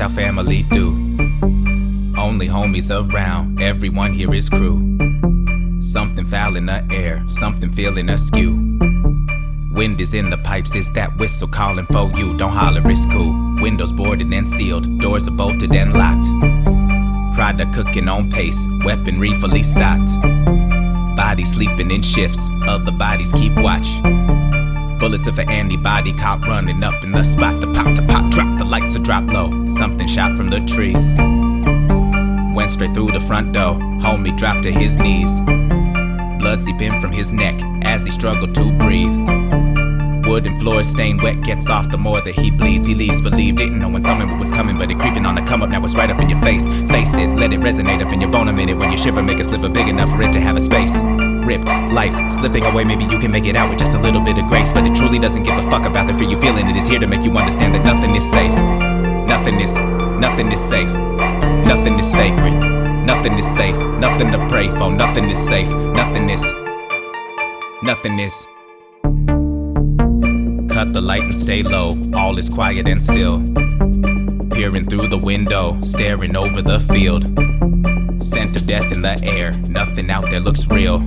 our family do. Only homies around, everyone here is crew. Something foul in the air, something feeling askew. Wind is in the pipes, is that whistle calling for you? Don't holler, it's cool. Windows boarded and sealed, doors are bolted and locked. Product cooking on pace, weaponry fully stocked. Bodies sleeping in shifts, other bodies keep watch. Bullets of an antibody cop running up in the spot. The pop, the pop, drop, the lights are drop low. Something shot from the trees. Went straight through the front door. Homie dropped to his knees. Blood seeping from his neck as he struggled to breathe. Wooden floor stained wet gets off the more that he bleeds. He leaves, believe, didn't know when something was coming, but it creeping on the come up. Now it's right up in your face. Face it, let it resonate up in your bone a minute. When you shiver, make a sliver big enough for it to have a space. Ripped, life slipping away. Maybe you can make it out with just a little bit of grace, but it truly doesn't give a fuck about the fear you feeling. It is here to make you understand that nothing is safe. Nothing is, nothing is safe. Nothing is sacred. Nothing is safe. Nothing to pray for. Nothing is safe. Nothing is. Nothing is. Cut the light and stay low. All is quiet and still. Peering through the window, staring over the field. Scent of death in the air. Nothing out there looks real.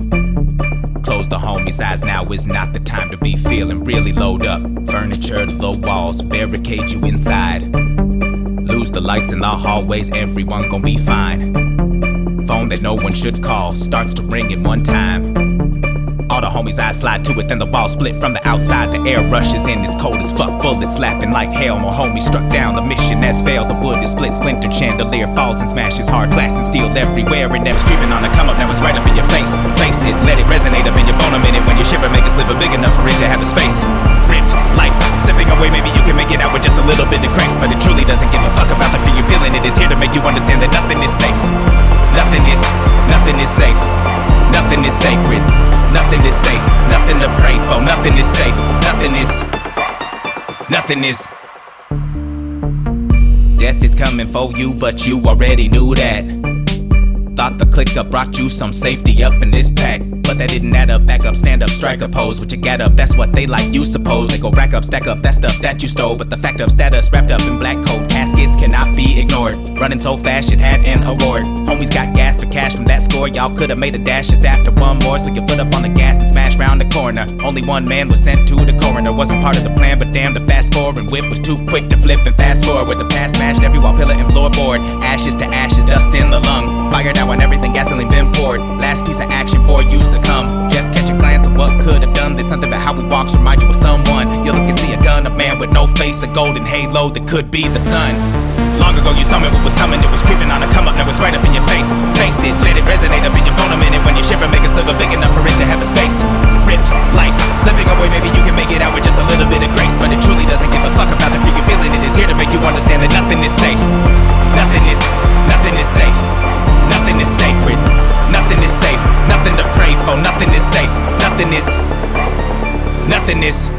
The homie's eyes now is not the time to be feeling really load up. Furniture, low walls, barricade you inside. Lose the lights in the hallways, everyone gon' be fine. Phone that no one should call starts to ring in one time. All the homies' eyes slide to it, then the wall split from the outside. The air rushes in, it's cold as fuck. Bullets slapping like hail. More homies struck down. The mission has failed. The wood is split, splintered. Chandelier falls and smashes. Hard glass and steel everywhere. And them streaming on the come up. Now it's right up in your face. Face it, let it resonate up in your bone a minute. When you shiver, make a sliver big enough for it to have a space. Ripped, life slipping away. Maybe you can make it out with just a little bit of grace. But it truly doesn't give a fuck about the fear you're feeling. It is here to make you understand that nothing is safe. Nothing is, nothing is safe. Nothing is sacred. Nothing is safe. Nothing to pray for. Nothing is safe. Nothing is. Nothing is. Death is coming for you, but you already knew that. Thought the clicker brought you some safety up in this pack. But that didn't add up, back up, stand up, strike a pose. What you get up, that's what they like, you suppose. They go rack up, stack up, that stuff that you stole. But the fact of status wrapped up in black coat caskets cannot be ignored. Running so fast, it had an award. Homies got gas for cash from that score. Y'all could've made a dash just after one more. So you put up on the gas and smash round the corner. Only one man was sent to the coroner. Wasn't part of the plan, but damn, the fast forward whip was too quick to flip and fast forward. With the past smashed every wall, pillar, and floorboard. Ashes to ashes, dust in the lung. Fire down when everything gasoline been poured. Last piece of action for you succumb. Just catch a glance of what could have done. There's something about how we walks remind you of someone. You look and see a gun, a man with no face, a golden halo that could be the sun. Long ago you saw me what was coming, it was creeping on a come up, now it's right up in your face. Face it, let it resonate up in your bone a minute when you shiver, make a sliver big enough for it to have a space. Ripped, life, slipping away, maybe you can make it out with just a little bit of grace, but it truly doesn't give a fuck about the fear you're feeling. It is here to make you understand that nothing is safe. Nothing is, nothing is safe. Nothing is safe. Nothing is. Nothing is.